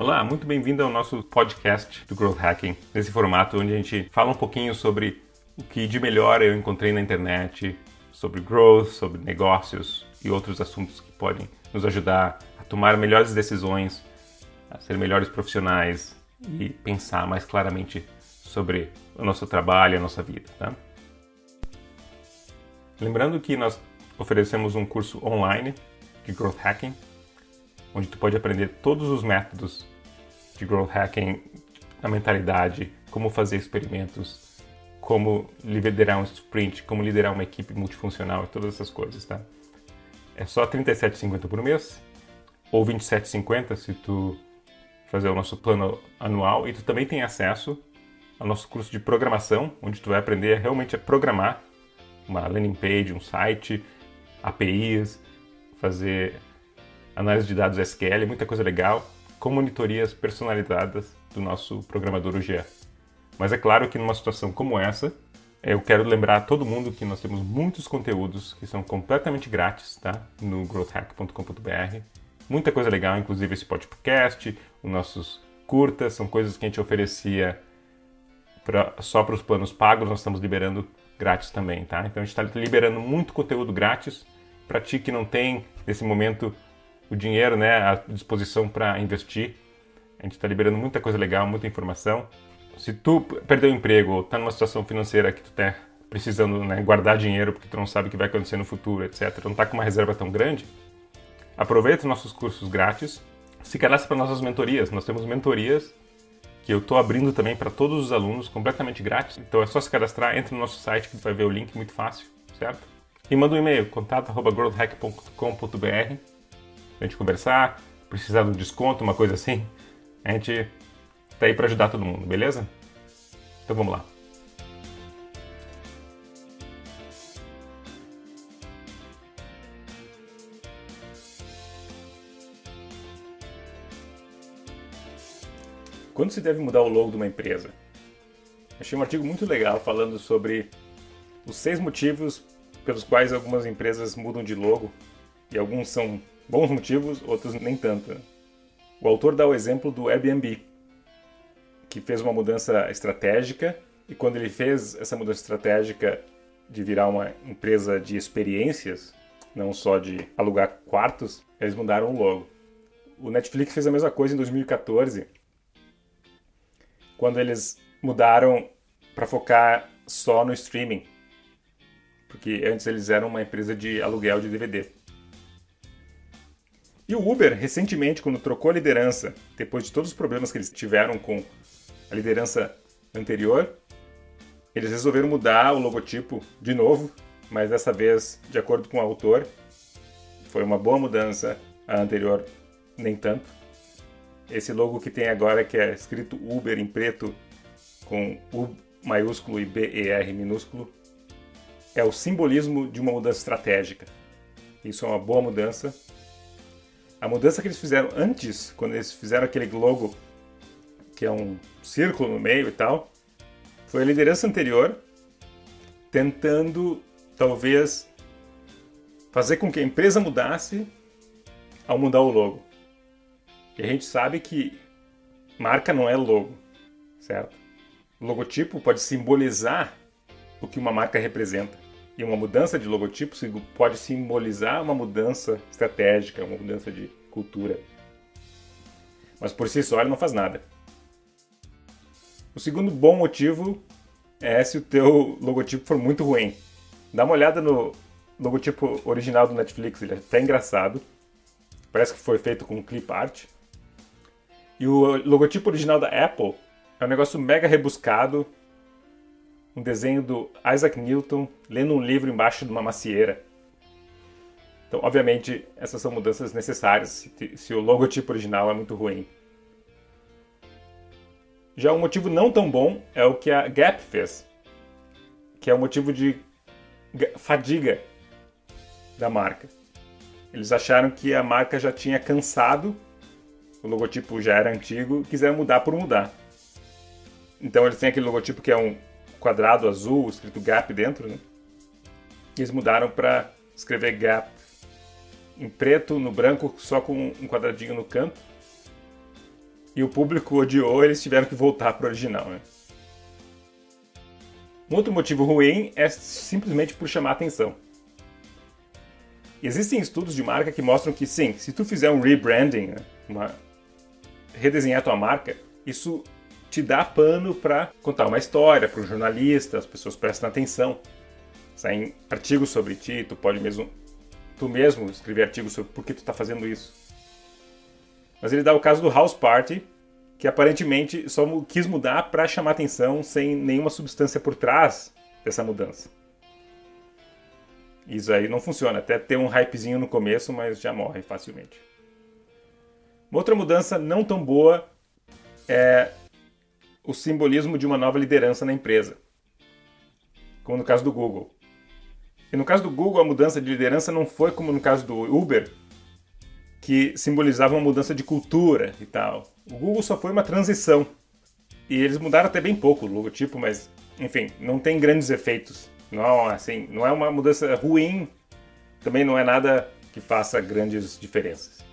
Olá, muito bem-vindo ao nosso podcast do Growth Hacking, nesse formato onde a gente fala um pouquinho sobre o que de melhor eu encontrei na internet, sobre growth, sobre negócios e outros assuntos que podem nos ajudar a tomar melhores decisões, a ser melhores profissionais e pensar mais claramente sobre o nosso trabalho a nossa vida. Tá? Lembrando que nós oferecemos um curso online de Growth Hacking, onde tu pode aprender todos os métodos de growth hacking, a mentalidade, como fazer experimentos, como liderar um sprint, como liderar uma equipe multifuncional e todas essas coisas, tá? É só R$ 37,50 por mês ou R$ 27,50 se tu fazer o nosso plano anual e tu também tem acesso ao nosso curso de programação, onde tu vai aprender realmente a programar uma landing page, um site, APIs, fazer análise de dados SQL, muita coisa legal com monitorias personalizadas do nosso programador UGA. Mas é claro que numa situação como essa, eu quero lembrar a todo mundo que nós temos muitos conteúdos que são completamente grátis, tá? No growthhack.com.br. Muita coisa legal, inclusive esse podcast, os nossos curtas, são coisas que a gente oferecia pra, só para os planos pagos, nós estamos liberando grátis também, tá? Então a gente está liberando muito conteúdo grátis para ti que não tem, nesse momento, o dinheiro né, à disposição para investir. A gente está liberando muita coisa legal, muita informação. Se tu perdeu o emprego ou está numa situação financeira que tu está precisando né, guardar dinheiro porque tu não sabe o que vai acontecer no futuro, etc., não está com uma reserva tão grande, aproveita os nossos cursos grátis, se cadastre para nossas mentorias. Nós temos mentorias que eu estou abrindo também para todos os alunos, completamente grátis. Então é só se cadastrar, entra no nosso site que tu vai ver o link muito fácil, certo? E manda um e-mail, contato.growthhack.com.br a gente conversar, precisar de um desconto, uma coisa assim, a gente tá aí para ajudar todo mundo, beleza? Então vamos lá. Quando se deve mudar o logo de uma empresa? Achei um artigo muito legal falando sobre os seis motivos pelos quais algumas empresas mudam de logo e alguns são bons motivos, outros nem tanto. O autor dá o exemplo do Airbnb, que fez uma mudança estratégica e quando ele fez essa mudança estratégica de virar uma empresa de experiências, não só de alugar quartos, eles mudaram logo. O Netflix fez a mesma coisa em 2014, quando eles mudaram para focar só no streaming, porque antes eles eram uma empresa de aluguel de DVD. E o Uber, recentemente, quando trocou a liderança, depois de todos os problemas que eles tiveram com a liderança anterior, eles resolveram mudar o logotipo de novo, mas dessa vez, de acordo com o autor, foi uma boa mudança, a anterior nem tanto. Esse logo que tem agora, que é escrito Uber em preto, com U maiúsculo e BER minúsculo, é o simbolismo de uma mudança estratégica. Isso é uma boa mudança a mudança que eles fizeram antes, quando eles fizeram aquele logo que é um círculo no meio e tal, foi a liderança anterior tentando talvez fazer com que a empresa mudasse ao mudar o logo. E a gente sabe que marca não é logo, certo? O logotipo pode simbolizar o que uma marca representa. E uma mudança de logotipo pode simbolizar uma mudança estratégica, uma mudança de cultura. Mas por si só ele não faz nada. O segundo bom motivo é se o teu logotipo for muito ruim. Dá uma olhada no logotipo original do Netflix, ele é até engraçado. Parece que foi feito com clip art. E o logotipo original da Apple é um negócio mega rebuscado, um desenho do Isaac Newton lendo um livro embaixo de uma macieira. Então, obviamente, essas são mudanças necessárias se, o logotipo original é muito ruim. Já um motivo não tão bom é o que a Gap fez, que é o um motivo de fadiga da marca. Eles acharam que a marca já tinha cansado, o logotipo já era antigo, quiseram mudar por mudar. Então eles têm aquele logotipo que é um quadrado azul escrito Gap dentro, né? Eles mudaram para escrever Gap em preto, no branco, só com um quadradinho no canto. E e o público odiou, eles tiveram que voltar para o original. Né? Um outro motivo ruim é simplesmente por chamar atenção. Existem estudos de marca que mostram que sim, se tu fizer um rebranding, né, uma... redesenhar tua marca, isso te dá pano para contar uma história para o jornalista, as pessoas prestam atenção. Saem artigos sobre ti, tu pode mesmo tu mesmo escrever artigos sobre por que tu está fazendo isso. Mas ele dá o caso do House Party, que aparentemente só quis mudar para chamar atenção sem nenhuma substância por trás dessa mudança. Isso aí não funciona, até ter um hypezinho no começo, mas já morre facilmente. Uma outra mudança não tão boa é o simbolismo de uma nova liderança na empresa, como no caso do Google. E no caso do Google, a mudança de liderança não foi como no caso do Uber, que simbolizava uma mudança de cultura e tal. O Google só foi uma transição. E eles mudaram até bem pouco o logotipo, mas enfim, não tem grandes efeitos. Não, assim, não é uma mudança ruim, também não é nada que faça grandes diferenças.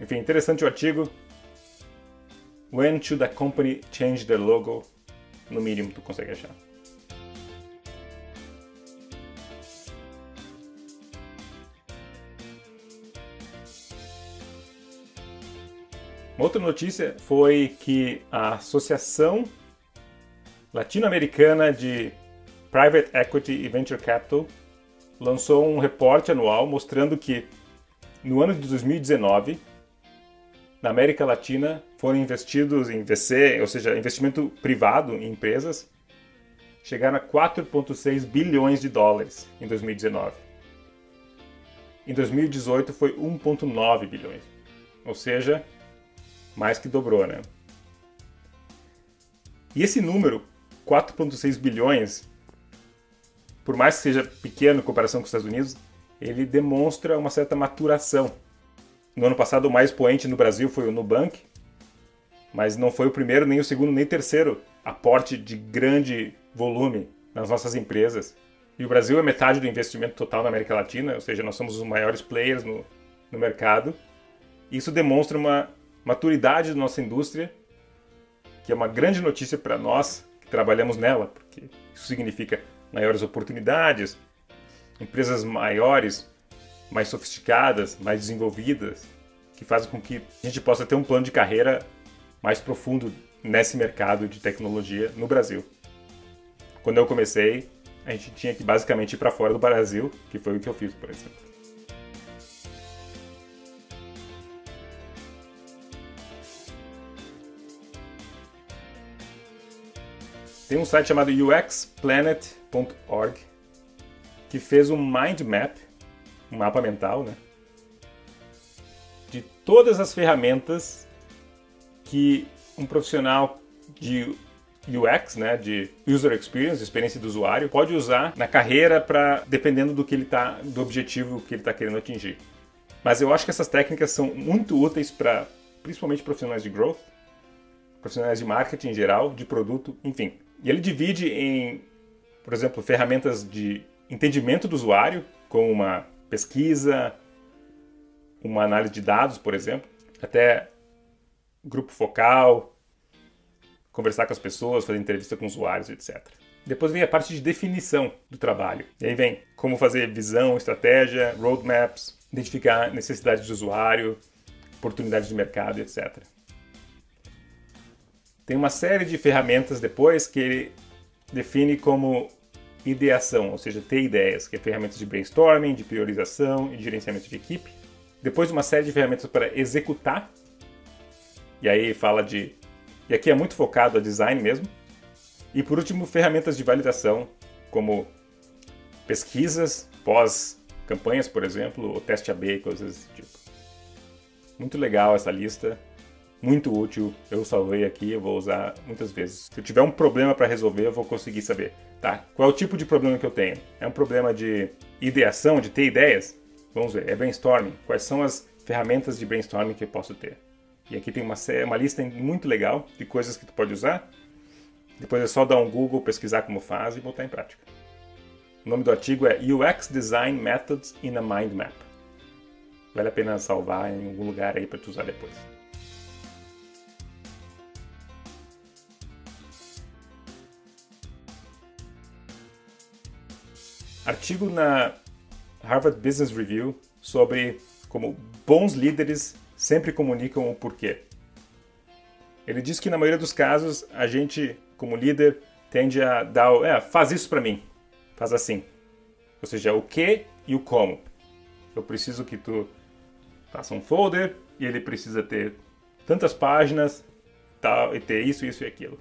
Enfim, interessante o artigo. When should a company change their logo? No mínimo, tu consegue achar. Uma outra notícia foi que a Associação Latino-Americana de Private Equity e Venture Capital lançou um reporte anual mostrando que no ano de 2019, na América Latina, foram investidos em VC, ou seja, investimento privado em empresas, chegaram a 4,6 bilhões de dólares em 2019. Em 2018 foi 1,9 bilhões, ou seja, mais que dobrou, né? E esse número, 4,6 bilhões, por mais que seja pequeno em comparação com os Estados Unidos, ele demonstra uma certa maturação. No ano passado, o mais expoente no Brasil foi o Nubank, mas não foi o primeiro, nem o segundo, nem o terceiro aporte de grande volume nas nossas empresas. E o Brasil é metade do investimento total na América Latina, ou seja, nós somos os maiores players no, no mercado. Isso demonstra uma maturidade da nossa indústria, que é uma grande notícia para nós que trabalhamos nela, porque isso significa maiores oportunidades, empresas maiores, mais sofisticadas, mais desenvolvidas, que fazem com que a gente possa ter um plano de carreira mais profundo nesse mercado de tecnologia no Brasil. Quando eu comecei, a gente tinha que basicamente ir para fora do Brasil, que foi o que eu fiz, por exemplo. Tem um site chamado uxplanet.org que fez um mind map, um mapa mental, né? De todas as ferramentas que um profissional de UX, né, de user experience, experiência do usuário, pode usar na carreira para dependendo do que ele tá, do objetivo que ele está querendo atingir. Mas eu acho que essas técnicas são muito úteis para principalmente profissionais de growth, profissionais de marketing em geral, de produto, enfim. E ele divide em, por exemplo, ferramentas de entendimento do usuário, como uma pesquisa, uma análise de dados, por exemplo, até grupo focal, conversar com as pessoas, fazer entrevista com usuários, etc. Depois vem a parte de definição do trabalho. E aí vem como fazer visão, estratégia, roadmaps, identificar necessidades do usuário, oportunidades de mercado, etc. Tem uma série de ferramentas depois que ele define como ideação, ou seja, ter ideias, que é ferramentas de brainstorming, de priorização e de gerenciamento de equipe. Depois uma série de ferramentas para executar, e aí fala de. E aqui é muito focado a design mesmo. E por último, ferramentas de validação, como pesquisas, pós-campanhas, por exemplo, ou teste AB, coisas desse tipo. Muito legal essa lista muito útil. Eu salvei aqui, eu vou usar muitas vezes. Se eu tiver um problema para resolver, eu vou conseguir saber, tá? Qual é o tipo de problema que eu tenho? É um problema de ideação, de ter ideias? Vamos ver, é brainstorming. Quais são as ferramentas de brainstorming que eu posso ter? E aqui tem uma, uma lista muito legal de coisas que tu pode usar. Depois é só dar um Google, pesquisar como faz e botar em prática. O nome do artigo é UX Design Methods in a Mind Map. Vale a pena salvar em algum lugar aí para tu usar depois. Artigo na Harvard Business Review sobre como bons líderes sempre comunicam o porquê. Ele diz que na maioria dos casos a gente, como líder, tende a dar, é, faz isso para mim, faz assim. Ou seja, o que e o como. Eu preciso que tu faça um folder e ele precisa ter tantas páginas, tal, e ter isso, isso e aquilo.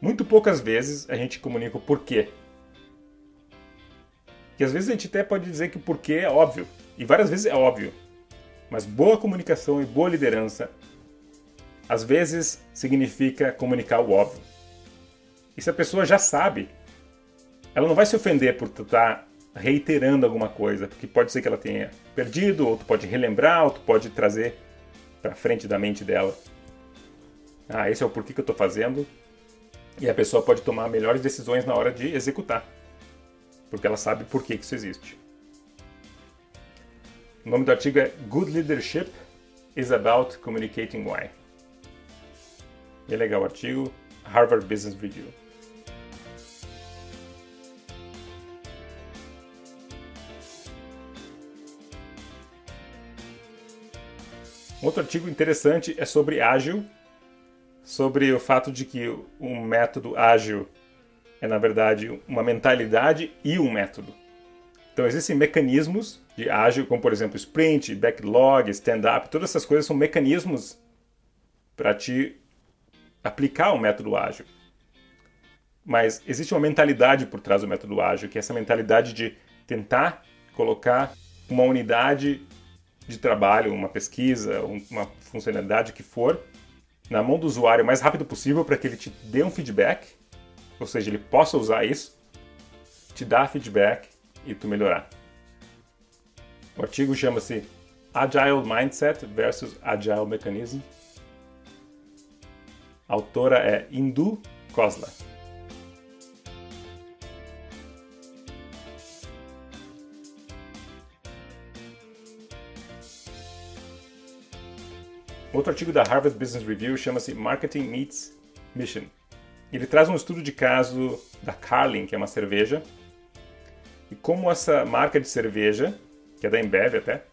Muito poucas vezes a gente comunica o porquê. E às vezes a gente até pode dizer que o porquê é óbvio, e várias vezes é óbvio. Mas boa comunicação e boa liderança às vezes significa comunicar o óbvio. E se a pessoa já sabe, ela não vai se ofender por estar reiterando alguma coisa, porque pode ser que ela tenha perdido, ou tu pode relembrar, ou tu pode trazer para frente da mente dela. Ah, esse é o porquê que eu estou fazendo. E a pessoa pode tomar melhores decisões na hora de executar, porque ela sabe por que, que isso existe. O nome do artigo é Good Leadership is about communicating why. E é legal o artigo, Harvard Business Review. Outro artigo interessante é sobre ágil, sobre o fato de que um método ágil é, na verdade, uma mentalidade e um método. Então, existem mecanismos de ágil, como, por exemplo, sprint, backlog, stand-up, todas essas coisas são mecanismos para te aplicar o método ágil. Mas existe uma mentalidade por trás do método ágil, que é essa mentalidade de tentar colocar uma unidade de trabalho, uma pesquisa, uma funcionalidade que for, na mão do usuário o mais rápido possível para que ele te dê um feedback, ou seja, ele possa usar isso, te dar feedback e tu melhorar. O artigo chama-se Agile Mindset versus Agile Mechanism. A autora é Indu Khosla. Outro artigo da Harvard Business Review chama-se Marketing Meets Mission. Ele traz um estudo de caso da Carlin, que é uma cerveja, e como essa marca de cerveja, que é da Embev até,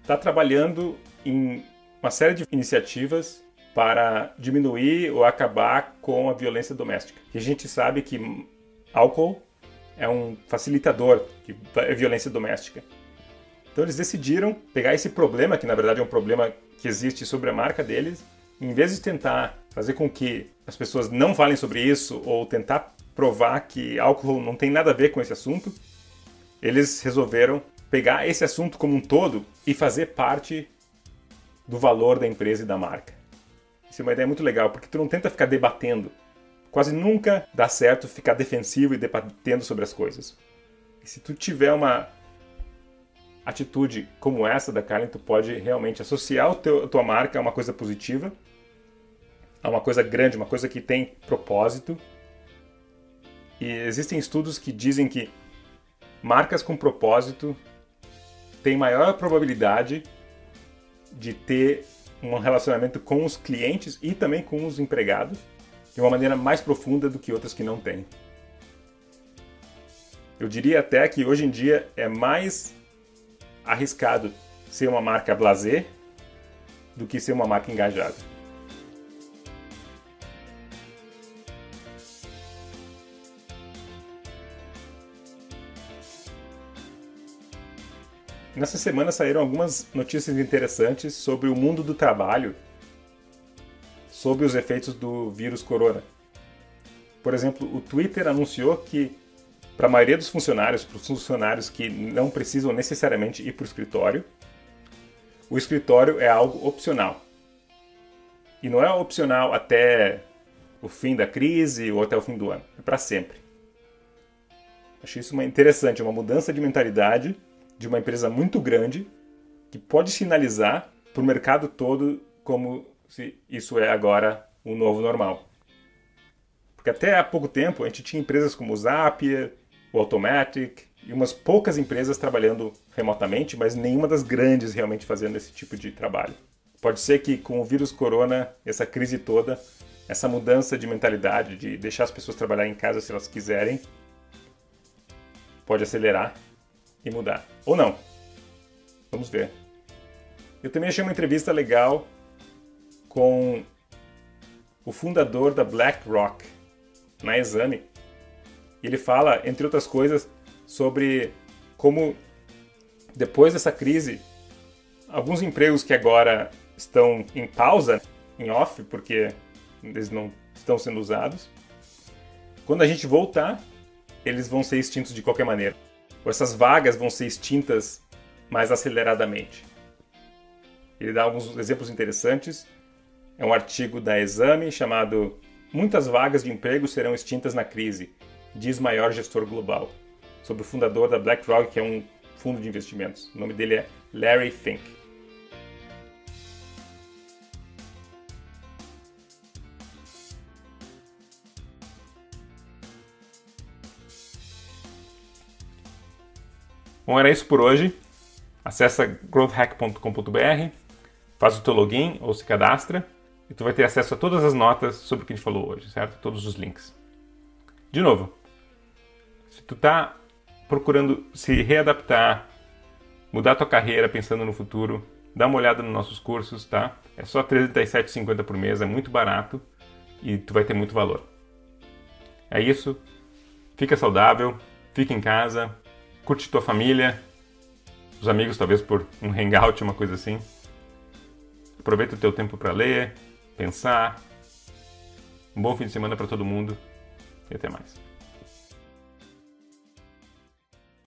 está trabalhando em uma série de iniciativas para diminuir ou acabar com a violência doméstica. E a gente sabe que álcool é um facilitador de violência doméstica. Então eles decidiram pegar esse problema, que na verdade é um problema que existe sobre a marca deles, em vez de tentar fazer com que as pessoas não falem sobre isso ou tentar provar que álcool não tem nada a ver com esse assunto, eles resolveram pegar esse assunto como um todo e fazer parte do valor da empresa e da marca. Isso é uma ideia muito legal, porque tu não tenta ficar debatendo. Quase nunca dá certo ficar defensivo e debatendo sobre as coisas. E se tu tiver uma atitude como essa da Karen, tu pode realmente associar o teu, a tua marca a uma coisa positiva, a uma coisa grande, uma coisa que tem propósito. E existem estudos que dizem que marcas com propósito têm maior probabilidade de ter um relacionamento com os clientes e também com os empregados de uma maneira mais profunda do que outras que não têm. Eu diria até que hoje em dia é mais arriscado ser uma marca blazer do que ser uma marca engajada. Nessa semana saíram algumas notícias interessantes sobre o mundo do trabalho, sobre os efeitos do vírus corona. Por exemplo, o Twitter anunciou que para a maioria dos funcionários, para os funcionários que não precisam necessariamente ir para o escritório, o escritório é algo opcional. E não é opcional até o fim da crise ou até o fim do ano, é para sempre. Achei isso uma interessante, uma mudança de mentalidade de uma empresa muito grande que pode sinalizar para o mercado todo como se isso é agora o novo normal. Porque até há pouco tempo a gente tinha empresas como o Zapier, o Automatic e umas poucas empresas trabalhando remotamente, mas nenhuma das grandes realmente fazendo esse tipo de trabalho. Pode ser que com o vírus corona, essa crise toda, essa mudança de mentalidade de deixar as pessoas trabalhar em casa se elas quiserem, pode acelerar e mudar. Ou não. Vamos ver. Eu também achei uma entrevista legal com o fundador da BlackRock na Exame. Ele fala, entre outras coisas, sobre como depois dessa crise, alguns empregos que agora estão em pausa, em off, porque eles não estão sendo usados, quando a gente voltar, eles vão ser extintos de qualquer maneira. Ou essas vagas vão ser extintas mais aceleradamente. Ele dá alguns exemplos interessantes. É um artigo da Exame chamado Muitas vagas de emprego serão extintas na crise, diz maior gestor global, sobre o fundador da BlackRock, que é um fundo de investimentos. O nome dele é Larry Fink. Bom, era isso por hoje. Acesse growthhack.com.br, faz o teu login ou se cadastra e tu vai ter acesso a todas as notas sobre o que a gente falou hoje, certo? Todos os links. De novo, se tu tá procurando se readaptar, mudar tua carreira pensando no futuro, dá uma olhada nos nossos cursos, tá? É só R$ 37,50 por mês, é muito barato e tu vai ter muito valor. É isso. Fica saudável, fica em casa, curte tua família, os amigos talvez por um hangout, uma coisa assim. Aproveita o teu tempo para ler, pensar. Um bom fim de semana para todo mundo e até mais.